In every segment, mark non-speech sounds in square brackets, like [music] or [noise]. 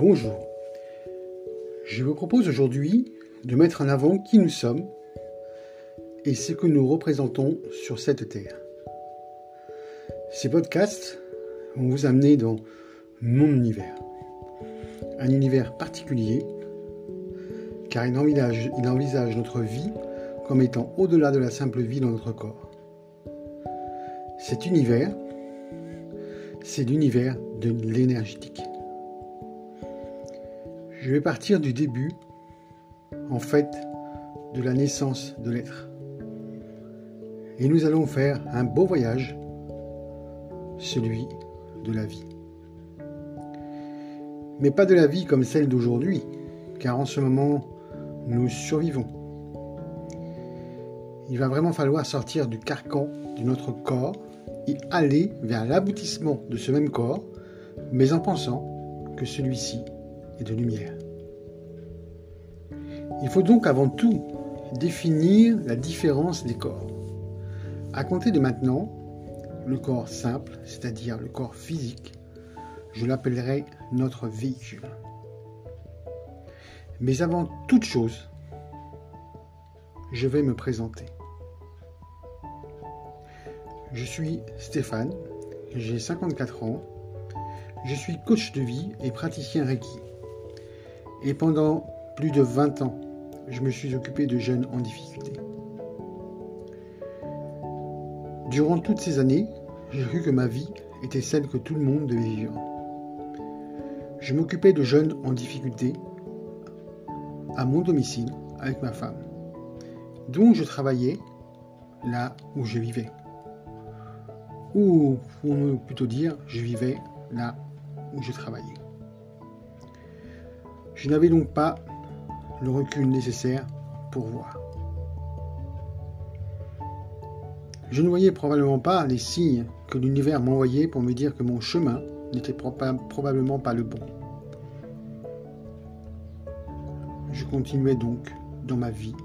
Bonjour. Je vous propose aujourd'hui de mettre en avant qui nous sommes et ce que nous représentons sur cette terre. Ces podcasts vont vous amener dans mon univers. Un univers particulier car il envisage, notre vie comme étant au-delà de la simple vie dans notre corps. Cet univers, c'est l'univers de l'énergétique. Je vais partir du début, en fait, de la naissance de l'être. Et nous allons faire un beau voyage, celui de la vie. Mais pas de la vie comme celle d'aujourd'hui, car en ce moment, nous survivons. Il va vraiment falloir sortir du carcan de notre corps et aller vers l'aboutissement de ce même corps, mais en pensant que celui-ci de lumière. Il faut donc avant tout définir la différence des corps. À compter de maintenant, le corps simple, c'est-à-dire le corps physique, je l'appellerai notre véhicule. Mais avant toute chose, je vais me présenter. Je suis Stéphane, j'ai 54 ans, je suis coach de vie et praticien Reiki. Et pendant plus de 20 ans, je me suis occupé de jeunes en difficulté. Durant toutes ces années, j'ai cru que ma vie était celle que tout le monde devait vivre. Je m'occupais de jeunes en difficulté à mon domicile avec ma femme. Donc je travaillais là où je vivais. Ou pour plutôt dire, je vivais là où je travaillais. Je n'avais donc pas le recul nécessaire pour voir. Je ne voyais probablement pas les signes que l'univers m'envoyait pour me dire que mon chemin n'était probablement pas le bon. Je continuais donc dans ma vie,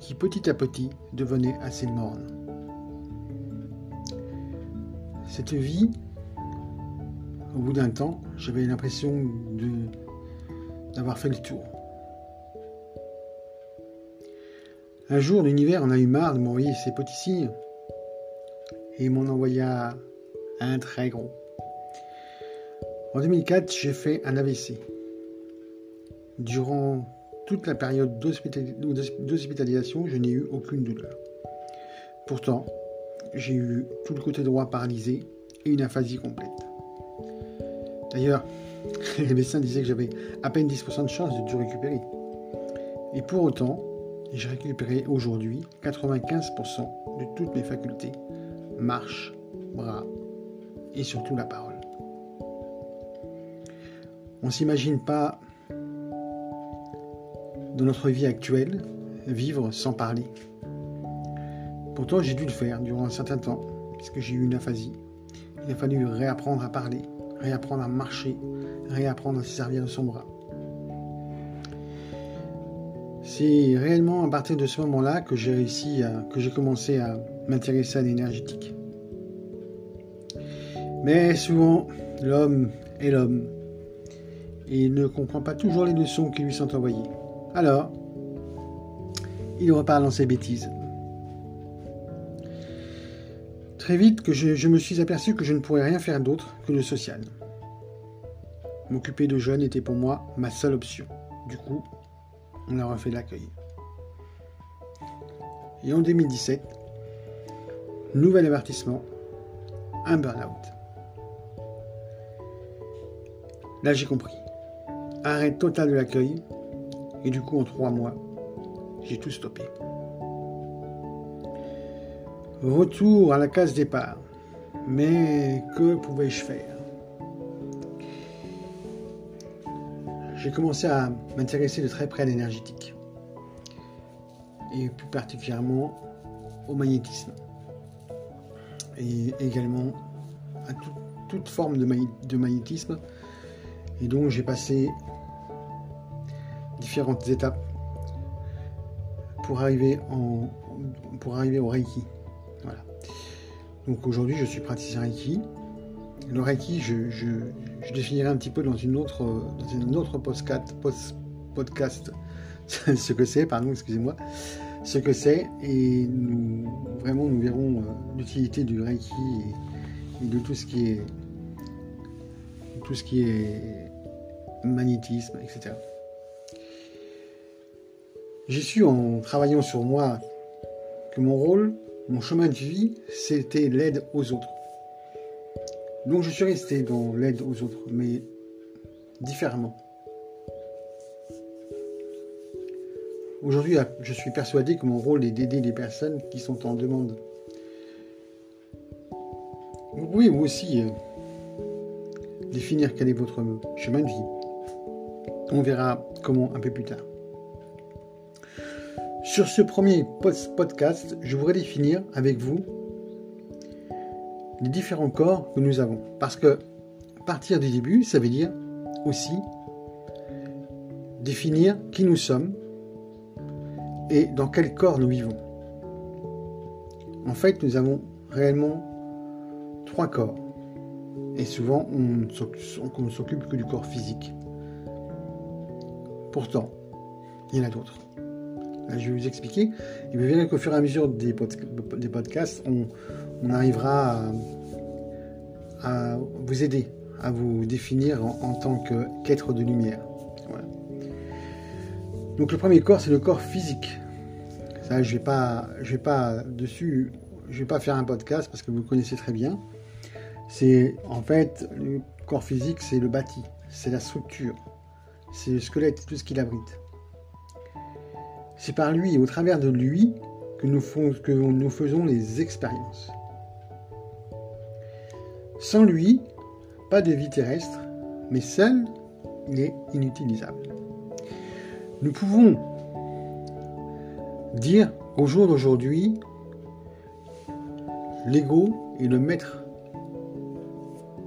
qui petit à petit devenait assez morne. Cette vie, au bout d'un temps, j'avais l'impression d'avoir fait le tour. Un jour, l'univers en a eu marre de m'envoyer ses petits signes et m'en envoya un très gros. En 2004, j'ai fait un AVC. Durant toute la période d'hospitalisation, je n'ai eu aucune douleur. Pourtant, j'ai eu tout le côté droit paralysé et une aphasie complète. D'ailleurs, les médecins disaient que j'avais à peine 10% de chance de tout récupérer. Et pour autant, j'ai récupéré aujourd'hui 95% de toutes mes facultés, marche, bras et surtout la parole. On ne s'imagine pas dans notre vie actuelle vivre sans parler. Pourtant, j'ai dû le faire durant un certain temps, puisque j'ai eu une aphasie. Il a fallu réapprendre à parler, réapprendre à marcher, réapprendre à se servir de son bras. C'est réellement à partir de ce moment-là que j'ai réussi que j'ai commencé à m'intéresser à l'énergétique. Mais souvent, l'homme est l'homme. Et il ne comprend pas toujours les leçons qui lui sont envoyées. Alors, il reparle dans ses bêtises. Très vite que je, me suis aperçu que je ne pourrais rien faire d'autre que le social. M'occuper de jeunes était pour moi ma seule option. Du coup, on a refait l'accueil. Et en 2017, nouvel avertissement, un burn-out. Là, j'ai compris. Arrêt total de l'accueil. Et du coup, en trois mois, j'ai tout stoppé. Retour à la case départ. Mais que pouvais-je faire? J'ai commencé à m'intéresser de très près à l'énergétique. Et plus particulièrement au magnétisme. Et également à toute forme de, magnétisme. Et donc j'ai passé différentes étapes pour arriver, en, pour arriver au Reiki. Donc aujourd'hui je suis praticien Reiki le Reiki, je, définirai un petit peu dans une autre, dans une autre podcast, podcast [laughs] ce que c'est, pardon, excusez-moi, ce que c'est, et nous, vraiment, nous verrons euh, l'utilité du Reiki et, de tout ce qui est, tout ce qui est magnétisme, etc. J'ai su en travaillant sur moi que mon rôle, mon chemin de vie, c'était l'aide aux autres. Donc je suis resté dans l'aide aux autres, mais différemment. Aujourd'hui, je suis persuadé que mon rôle est d'aider les personnes qui sont en demande. Pouvez vous aussi euh, définir quel est votre chemin de vie. On verra comment un peu plus tard. Sur ce premier podcast, je voudrais définir avec vous les différents corps que nous avons. Parce que partir du début, ça veut dire aussi définir qui nous sommes et dans quel corps nous vivons. En fait, nous avons réellement trois corps. Et souvent, on ne s'occupe que du corps physique. Pourtant, il y en a d'autres. Je vais vous expliquer. Et vous verrez qu'au fur et à mesure des, podcasts, on, arrivera à, vous aider, à vous définir en, tant qu'être de lumière. Donc le premier corps, c'est le corps physique. Ça, je je vais pas dessus, je vais pas faire un podcast parce que vous le connaissez très bien. C'est en fait le corps physique, c'est le bâti, c'est la structure, c'est le squelette, tout ce qu'il abrite. C'est par lui et au travers de lui que nous, que nous faisons les expériences. Sans lui, pas de vie terrestre, mais seul, il est inutilisable. Nous pouvons dire au jour d'aujourd'hui, l'ego est le maître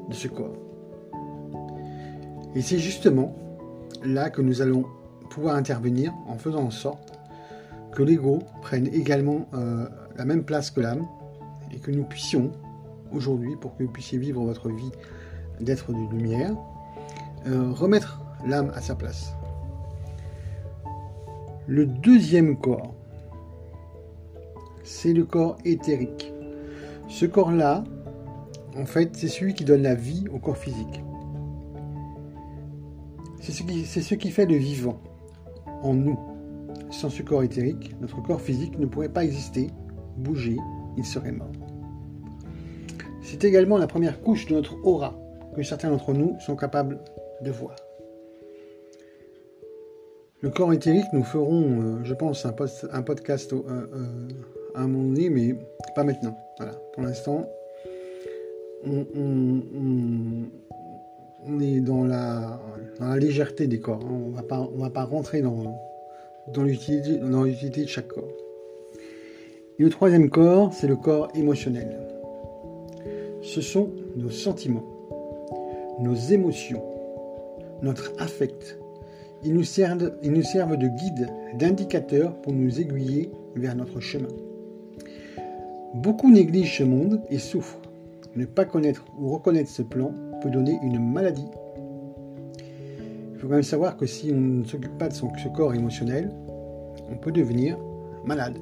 de ce corps. Et c'est justement là que nous allons pouvoir intervenir en faisant en sorte que l'ego prenne également euh, la même place que l'âme et que nous puissions aujourd'hui pour que vous puissiez vivre votre vie d'être de lumière, euh, remettre l'âme à sa place. Le deuxième corps, c'est le corps éthérique. Ce corps-là, en fait, c'est celui qui donne la vie au corps physique. C'est ce, qui, ce qui fait le vivant en nous. Sans ce corps éthérique, notre corps physique ne pourrait pas exister, bouger, il serait mort. C'est également la première couche de notre aura que certains d'entre nous sont capables de voir. Le corps éthérique, nous ferons, euh, je pense, un, podcast euh, euh, à un moment donné, mais pas maintenant. Voilà. Pour l'instant, on, est dans la, légèreté des corps. Hein. On pas, va pas rentrer dans, dans l'utilité de chaque corps. Et le troisième corps, c'est le corps émotionnel ce sont nos sentiments, nos émotions, notre affect. Ils nous servent, de guide, d'indicateur pour nous aiguiller vers notre chemin. Beaucoup négligent ce monde et souffrent. Ne pas connaître ou reconnaître ce plan peut donner une maladie. Il faut quand même savoir que si on ne s'occupe pas de son, ce corps émotionnel, on peut devenir malade.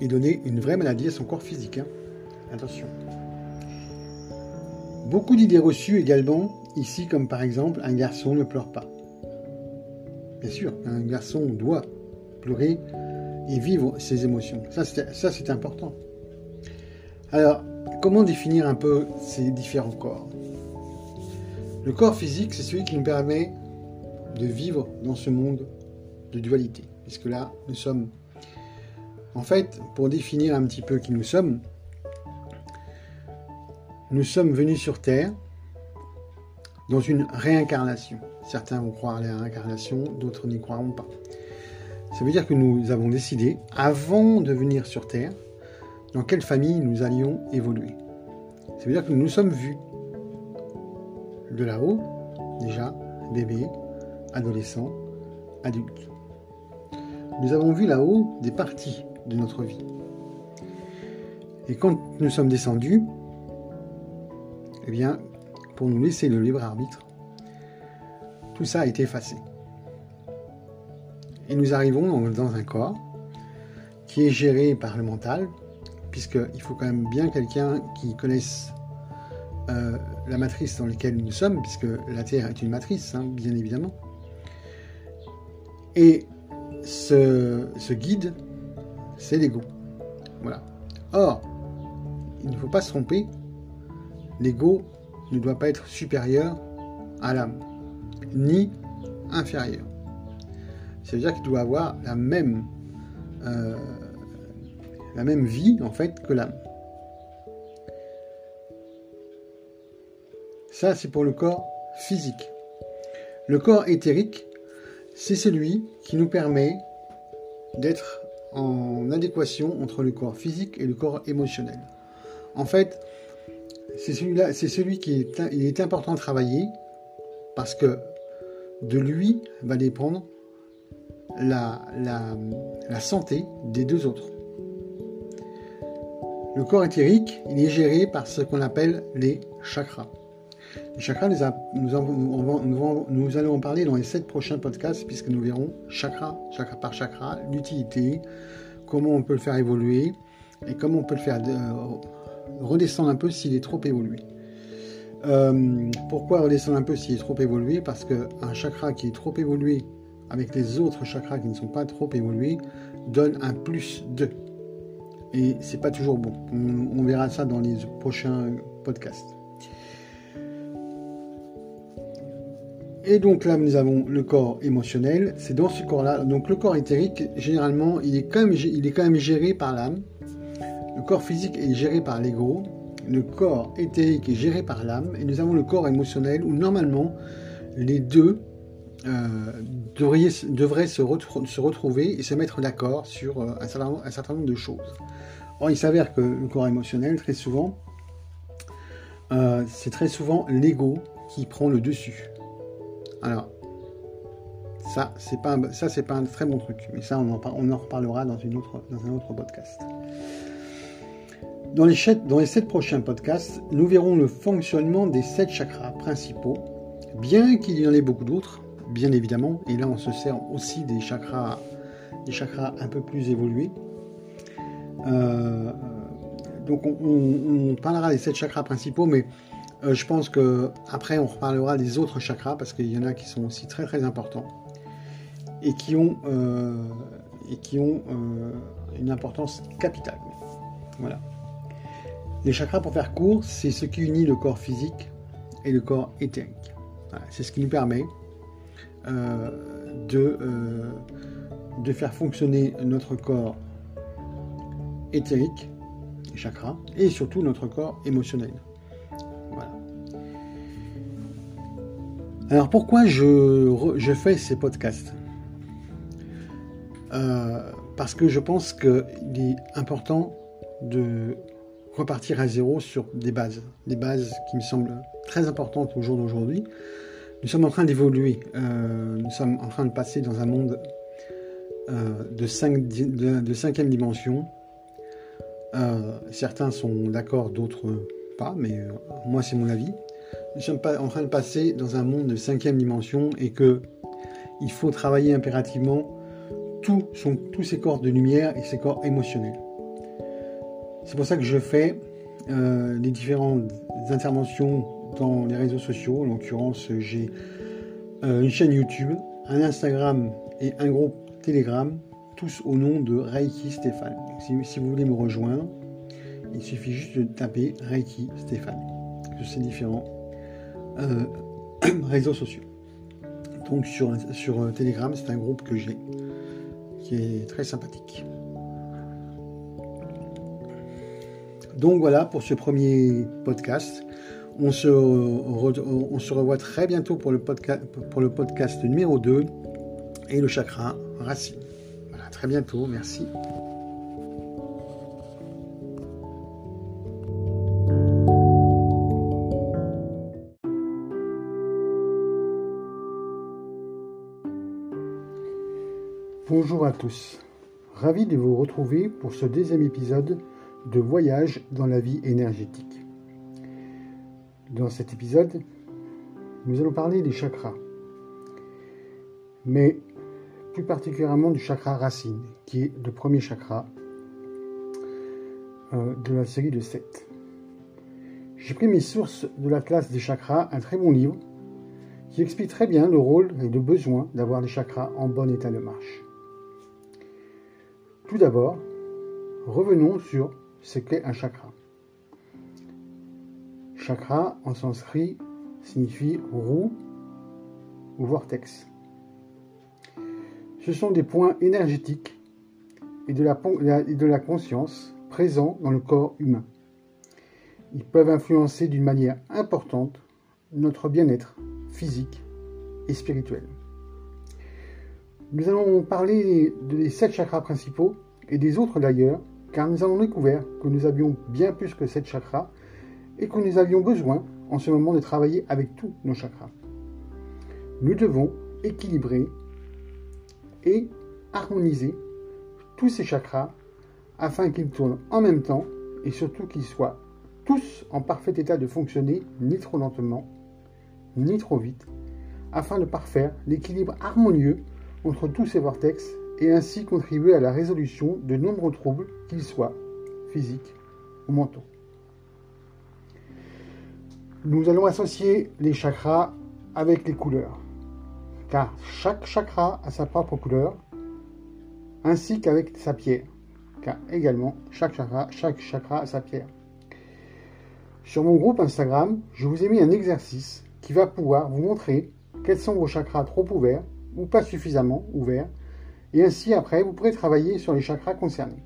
et donner une vraie maladie à son corps physique. Hein. Attention. Beaucoup d'idées reçues également, ici comme par exemple un garçon ne pleure pas. Bien sûr, un garçon doit pleurer et vivre ses émotions. Ça, c'est important. Alors, comment définir un peu ces différents corps? Le corps physique, c'est celui qui nous permet de vivre dans ce monde de dualité. Puisque là, nous sommes en fait, pour définir un petit peu qui nous sommes, nous sommes venus sur Terre dans une réincarnation. Certains vont croire à la réincarnation, d'autres n'y croiront pas. Ça veut dire que nous avons décidé, avant de venir sur Terre, dans quelle famille nous allions évoluer. Ça veut dire que nous nous sommes vus de là-haut, déjà, bébé, adolescent, adulte. Nous avons vu là-haut des parties de notre vie. Et quand nous sommes descendus, eh bien, pour nous laisser le libre arbitre, tout ça a été effacé. Et nous arrivons dans un corps qui est géré par le mental, puisqu'il faut quand même bien quelqu'un qui connaisse euh, la matrice dans laquelle nous sommes, puisque la Terre est une matrice, hein, bien évidemment. Et ce, guide, c'est l'ego. Voilà. Or, il ne faut pas se tromper, l'ego ne doit pas être supérieur à l'âme, ni inférieur. C'est-à-dire qu'il doit avoir la même, euh, la même vie en fait que l'âme. Ça, c'est pour le corps physique. Le corps éthérique, c'est celui qui nous permet d'être en adéquation entre le corps physique et le corps émotionnel. En fait, c'est celui-là, c'est celui qui est, important de travailler parce que de lui va dépendre la, santé des deux autres. Le corps éthérique, il est géré par ce qu'on appelle les chakras. Les chakras, nous, allons en parler dans les sept prochains podcasts, puisque nous verrons chakra, chakra par chakra, l'utilité, comment on peut le faire évoluer, et comment on peut le faire euh, redescendre un peu s'il est trop évolué. Euh, pourquoi redescendre un peu s'il est trop évolué? Parce qu'un chakra qui est trop évolué avec les autres chakras qui ne sont pas trop évolués donne un plus 2. Et c'est pas toujours bon. On, verra ça dans les prochains podcasts. Et donc là, nous avons le corps émotionnel. C'est dans ce corps-là. Donc le corps éthérique, généralement, il est quand même, il est quand même géré par l'âme. Le corps physique est géré par l'ego. Le corps éthérique est géré par l'âme. Et nous avons le corps émotionnel où normalement les deux euh, devraient, se, retrouver et se mettre d'accord sur euh, un, certain, nombre de choses. Or, il s'avère que le corps émotionnel, très souvent, euh, c'est très souvent l'ego qui prend le dessus. Alors, ça, c'est pas, ça, c'est pas un très bon truc, mais ça, on en, on reparlera dans, une autre, dans un autre podcast. Dans les, sept prochains podcasts, nous verrons le fonctionnement des sept chakras principaux, bien qu'il y en ait beaucoup d'autres, bien évidemment. Et là, on se sert aussi des chakras, des chakras un peu plus évolués. Euh, donc, on, parlera des sept chakras principaux, mais euh, je pense que après, on reparlera des autres chakras parce qu'il y en a qui sont aussi très très importants et qui ont euh, ont une importance capitale. Voilà. Les chakras, pour faire court, c'est ce qui unit le corps physique et le corps éthérique. c'est ce qui nous permet euh, de, euh, de faire fonctionner notre corps éthérique, chakra, et surtout notre corps émotionnel. Alors pourquoi je, fais ces podcasts? Euh, Parce que je pense qu'il est important de repartir à zéro sur des bases, des bases qui me semblent très importantes au jour d'aujourd'hui, nous sommes en train d'évoluer. Euh, nous sommes en train de passer dans un monde euh, de, cinquième dimension. Certains sont d'accord, d'autres pas, mais moi c'est mon avis. Nous sommes en train de passer dans un monde de cinquième dimension et que il faut travailler impérativement tous ces corps de lumière et ces corps émotionnels. C'est pour ça que je fais les différentes interventions dans les réseaux sociaux. En l'occurrence, j'ai euh, une chaîne YouTube, un Instagram et un groupe Telegram, tous au nom de Reiki Stéphane. Si, vous voulez me rejoindre, il suffit juste de taper Reiki Stéphane euh, [clears throat] réseaux sociaux. Donc sur, sur euh, Telegram, c'est un groupe que j'ai qui est très sympathique. Donc voilà pour ce premier podcast. On se, on se revoit très bientôt pour le, podcast, pour le podcast numéro 2 et le chakra racine. Voilà, très bientôt, merci. Bonjour à tous. Ravi de vous retrouver pour ce deuxième épisode de voyage dans la vie énergétique. Dans cet épisode, nous allons parler des chakras, mais plus particulièrement du chakra racine, qui est le premier chakra euh, de la série de 7. J'ai pris mes sources de la classe des chakras, un très bon livre, qui explique très bien le rôle et le besoin d'avoir les chakras en bon état de marche. Tout d'abord, revenons sur ce qu'est un chakra. Chakra, en sanskrit, signifie roue ou vortex. Ce sont des points énergétiques et de la, et de la conscience présents dans le corps humain. Ils peuvent influencer d'une manière importante notre bien-être physique et spirituel. Nous allons parler des sept chakras principaux et des autres d'ailleurs, car nous avons découvert que nous avions bien plus que sept chakras et que nous avions besoin en ce moment de travailler avec tous nos chakras. Nous devons équilibrer et harmoniser tous ces chakras afin qu'ils tournent en même temps et surtout qu'ils soient tous en parfait état de fonctionner ni trop lentement ni trop vite afin de parfaire l'équilibre harmonieux entre tous ces vortex et ainsi contribuer à la résolution de nombreux troubles, qu'ils soient physiques ou mentaux. Nous allons associer les chakras avec les couleurs, car chaque chakra a sa propre couleur, ainsi qu'avec sa pierre, car également chaque chakra, a sa pierre. Sur mon groupe Instagram, je vous ai mis un exercice qui va pouvoir vous montrer quels sont vos chakras trop ouverts ou pas suffisamment ouverts, et ainsi après vous pourrez travailler sur les chakras concernés.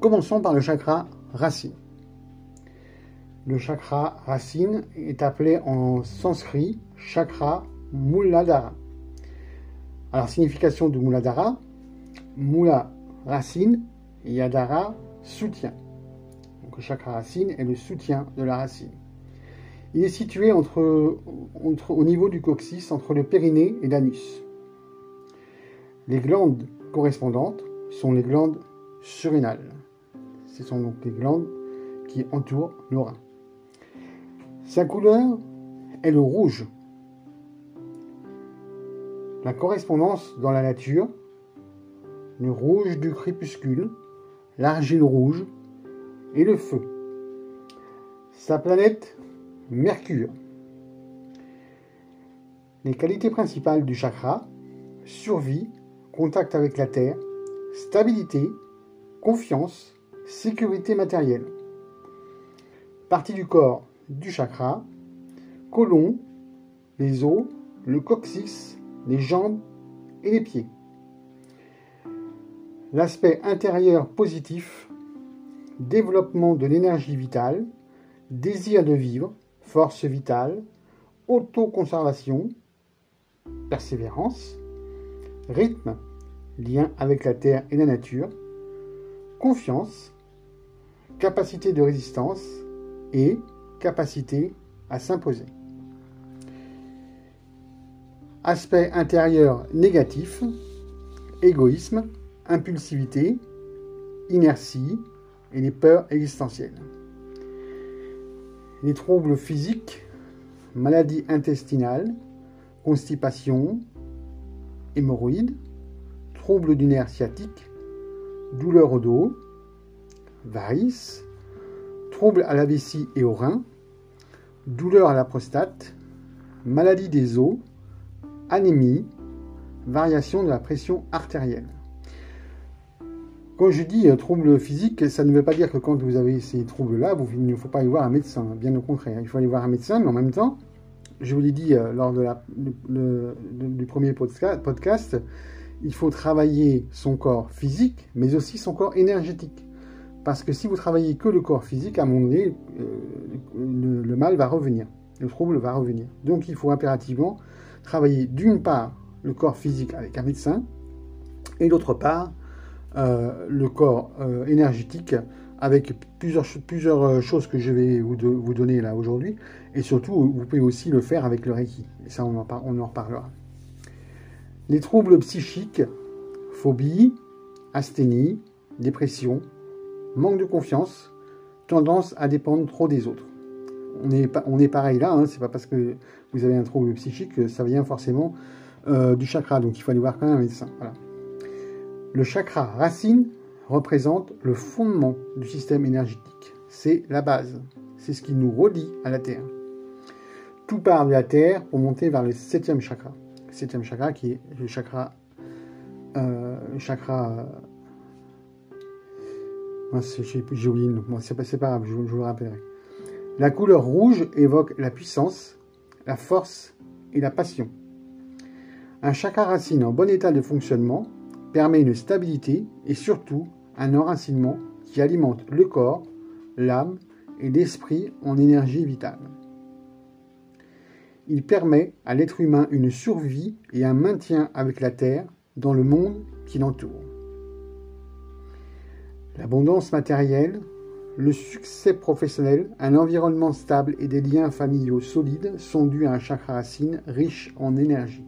Commençons par le chakra racine. Le chakra racine est appelé en sanskrit chakra Muladhara. Alors, signification de Muladhara, Mula racine, Yadhara soutien. Donc, le chakra racine est le soutien de la racine. Il est situé au niveau du coccyx, entre le périnée et l'anus. Les glandes correspondantes sont les glandes surrénales. Ce sont donc les glandes qui entourent le rein. Sa couleur est le rouge. La correspondance dans la nature, le rouge du crépuscule, l'argile rouge et le feu. Sa planète, Mercure. Les qualités principales du chakra, survie, contact avec la Terre, stabilité, confiance, sécurité matérielle. Partie du corps du chakra, colon, les os, le coccyx, les jambes et les pieds. L'aspect intérieur positif, développement de l'énergie vitale, désir de vivre, force vitale, autoconservation, persévérance, rythme, lien avec la terre et la nature, confiance, capacité de résistance et capacité à s'imposer. Aspect intérieur négatif, égoïsme, impulsivité, inertie et les peurs existentielles. Les troubles physiques, maladies intestinales, constipation, hémorroïdes, troubles du nerf sciatique, douleurs au dos, varices, troubles à la vessie et aux reins, douleur à la prostate, maladie des os, anémie, variation de la pression artérielle. Quand je dis euh, troubles physiques, ça ne veut pas dire que quand vous avez ces troubles-là, il ne faut pas y voir un médecin. Bien au contraire, il faut aller voir un médecin, mais en même temps, je vous l'ai dit euh, lors du premier podcast, il faut travailler son corps physique, mais aussi son corps énergétique. Parce que si vous travaillez que le corps physique, à un moment donné, le, mal va revenir, le trouble va revenir. Donc il faut impérativement travailler d'une part le corps physique avec un médecin, et d'autre part euh, le corps euh, énergétique avec plusieurs, plusieurs choses que je vais vous, donner là aujourd'hui, et surtout vous pouvez aussi le faire avec le Reiki, et ça on en, on en reparlera. Les troubles psychiques, phobie, asthénie, dépression, manque de confiance, tendance à dépendre trop des autres. On est, on est pareil là, hein, c'est pas parce que vous avez un trouble psychique que ça vient forcément euh, du chakra, donc il faut aller voir quand même un médecin. Le chakra racine représente le fondement du système énergétique. C'est la base, c'est ce qui nous relie à la Terre. Tout part de la Terre pour monter vers le septième chakra. Le septième chakra qui est le chakra... Euh, chakra j'ai oublié le nom. c'est pas, grave, je, vous le rappellerai. La couleur rouge évoque la puissance, la force et la passion. Un chakra racine en bon état de fonctionnement permet une stabilité et surtout un enracinement qui alimente le corps, l'âme et l'esprit en énergie vitale. Il permet à l'être humain une survie et un maintien avec la Terre dans le monde qui l'entoure. L'abondance matérielle, le succès professionnel, un environnement stable et des liens familiaux solides sont dus à un chakra racine riche en énergie.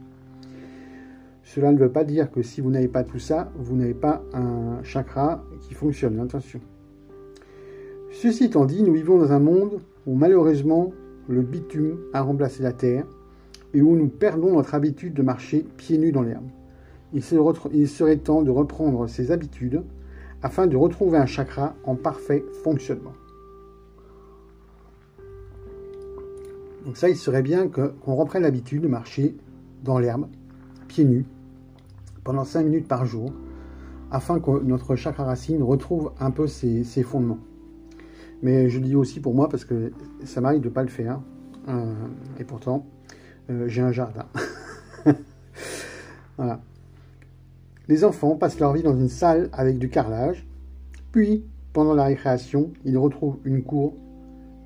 Cela ne veut pas dire que si vous n'avez pas tout ça, vous n'avez pas un chakra qui fonctionne, attention. Ceci étant dit, nous vivons dans un monde où malheureusement le bitume a remplacé la terre et où nous perdons notre habitude de marcher pieds nus dans l'herbe. Il serait temps de reprendre ces habitudes afin de retrouver un chakra en parfait fonctionnement. Donc ça, il serait bien qu'on reprenne l'habitude de marcher dans l'herbe, pieds nus, pendant 5 minutes par jour, afin que notre chakra racine retrouve un peu ses, fondements. Mais je dis aussi pour moi parce que ça m'arrive de ne pas le faire. Euh, et pourtant, euh, j'ai un jardin. [laughs] voilà. Les enfants passent leur vie dans une salle avec du carrelage, puis, pendant la récréation, ils retrouvent une cour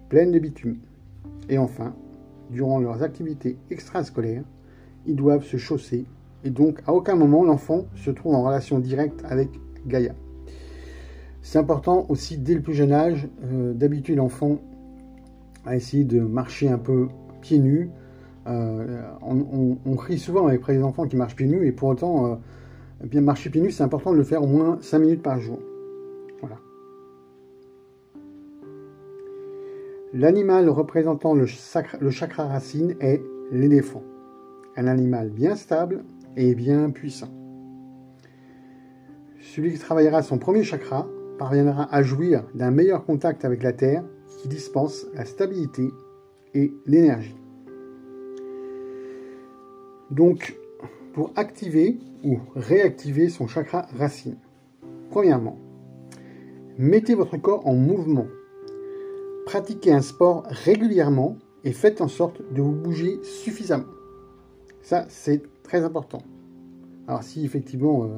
pleine de bitume. Et enfin, durant leurs activités extrascolaires, ils doivent se chausser, et donc à aucun moment l'enfant se trouve en relation directe avec Gaïa. C'est important aussi dès le plus jeune âge euh, d'habituer l'enfant à essayer de marcher un peu pieds nus. Euh, on, crie souvent avec les enfants qui marchent pieds nus, et pour autant, euh, bien marcher pieds nus, c'est important de le faire au moins 5 minutes par jour. Voilà. L'animal représentant le, le chakra racine est l'éléphant. Un animal bien stable et bien puissant. Celui qui travaillera son premier chakra parviendra à jouir d'un meilleur contact avec la Terre qui dispense la stabilité et l'énergie. Donc, pour activer ou réactiver son chakra racine. Premièrement, mettez votre corps en mouvement. Pratiquez un sport régulièrement et faites en sorte de vous bouger suffisamment. Ça, c'est très important. Alors si effectivement, euh,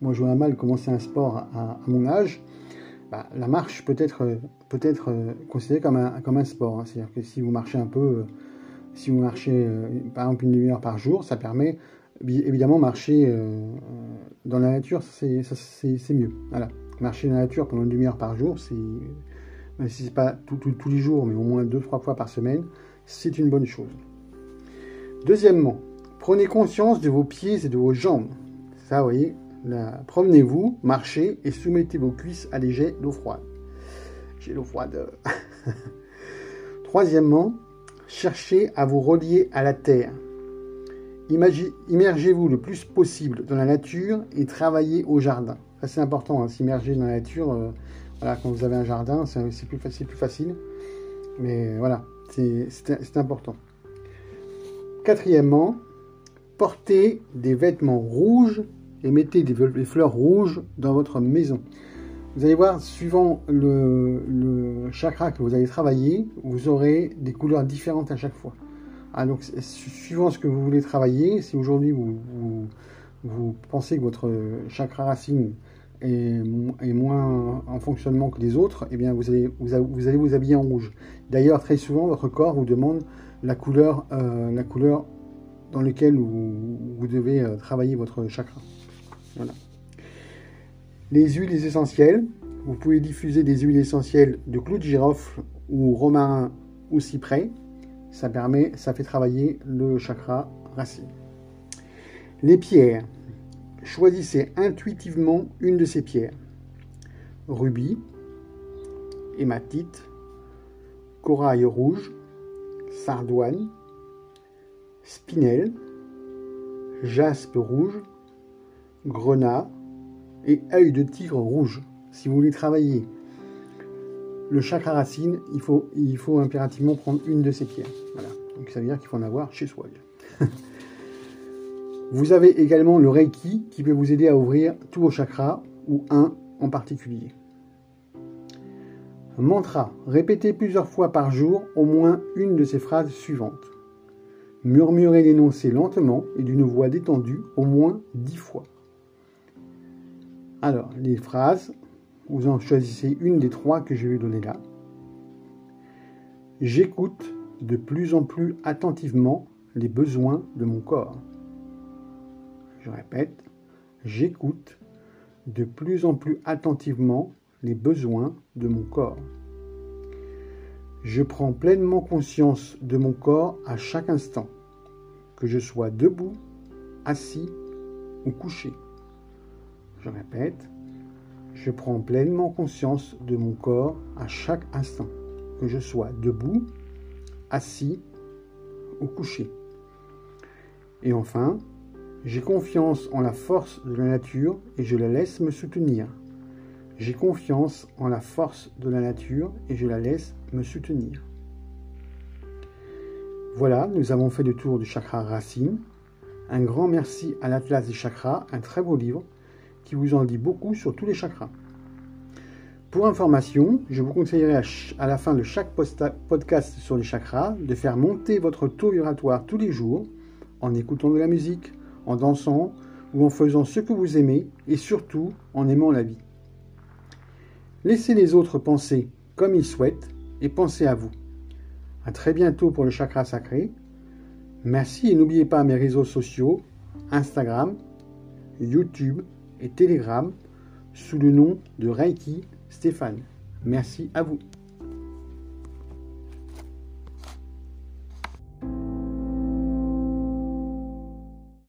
moi je vois mal commencer un sport à, mon âge, bah, la marche peut être, peut être euh, considérée comme un, comme un sport. Hein. C'est-à-dire que si vous marchez un peu, euh, si vous marchez par exemple une demi-heure par jour, ça permet évidemment, marcher euh, dans la nature, c'est mieux. Voilà. Marcher dans la nature pendant une demi-heure par jour, c'est, si c'est pas tous les jours, mais au moins deux, trois fois par semaine, c'est une bonne chose. Deuxièmement, prenez conscience de vos pieds et de vos jambes. Ça, vous voyez, promenez-vous, marchez et soumettez vos cuisses à des jets d'eau froide. J'ai l'eau froide. [laughs] Troisièmement, cherchez à vous relier à la terre. Immergez-vous le plus possible dans la nature et travaillez au jardin. c'est important, hein, s'immerger dans la nature. Euh, voilà, quand vous avez un jardin, c'est plus plus facile. Mais voilà, c'est important. Quatrièmement, portez des vêtements rouges et mettez des, fleurs rouges dans votre maison. Vous allez voir, suivant le, chakra que vous allez travailler, vous aurez des couleurs différentes à chaque fois. Ah, donc, suivant ce que vous voulez travailler, si aujourd'hui vous, pensez que votre chakra racine est, moins en fonctionnement que les autres, eh bien vous allez vous, allez vous habiller en rouge. D'ailleurs, très souvent, votre corps vous demande la couleur, euh, la couleur dans laquelle vous, devez euh, travailler votre chakra. Les huiles essentielles, vous pouvez diffuser des huiles essentielles de clou de girofle ou romarin ou cyprès ça permet, ça fait travailler le chakra racine. Les pierres. Choisissez intuitivement une de ces pierres. rubis, hématite, corail rouge, sardoine, spinel, jaspe rouge, grenat et œil de tigre rouge. Si vous voulez travailler le chakra racine, il faut, impérativement prendre une de ces pierres. Donc ça veut dire qu'il faut en avoir chez soi. [laughs] vous avez également le Reiki qui peut vous aider à ouvrir tous vos chakras ou un en particulier. Mantra. Répétez plusieurs fois par jour au moins une de ces phrases suivantes. Murmurez l'énoncé lentement et d'une voix détendue au moins dix fois. Alors, les phrases, vous en choisissez une des trois que je vais donner là. J'écoute de plus en plus attentivement les besoins de mon corps. Je répète, j'écoute de plus en plus attentivement les besoins de mon corps. Je prends pleinement conscience de mon corps à chaque instant, que je sois debout, assis ou couché. Je répète, je prends pleinement conscience de mon corps à chaque instant, que je sois debout, assis ou couché. Et enfin, j'ai confiance en la force de la nature et je la laisse me soutenir. J'ai confiance en la force de la nature et je la laisse me soutenir. Voilà, nous avons fait le tour du chakra racine. Un grand merci à l'Atlas des chakras, un très beau livre qui vous en dit beaucoup sur tous les chakras. Pour information, je vous conseillerais à, la fin de chaque podcast sur les chakras de faire monter votre taux vibratoire tous les jours en écoutant de la musique, en dansant ou en faisant ce que vous aimez et surtout en aimant la vie. Laissez les autres penser comme ils souhaitent et pensez à vous. À très bientôt pour le chakra sacré. Merci et n'oubliez pas mes réseaux sociaux Instagram, YouTube et Telegram sous le nom de Reiki Stéphane. Merci à vous.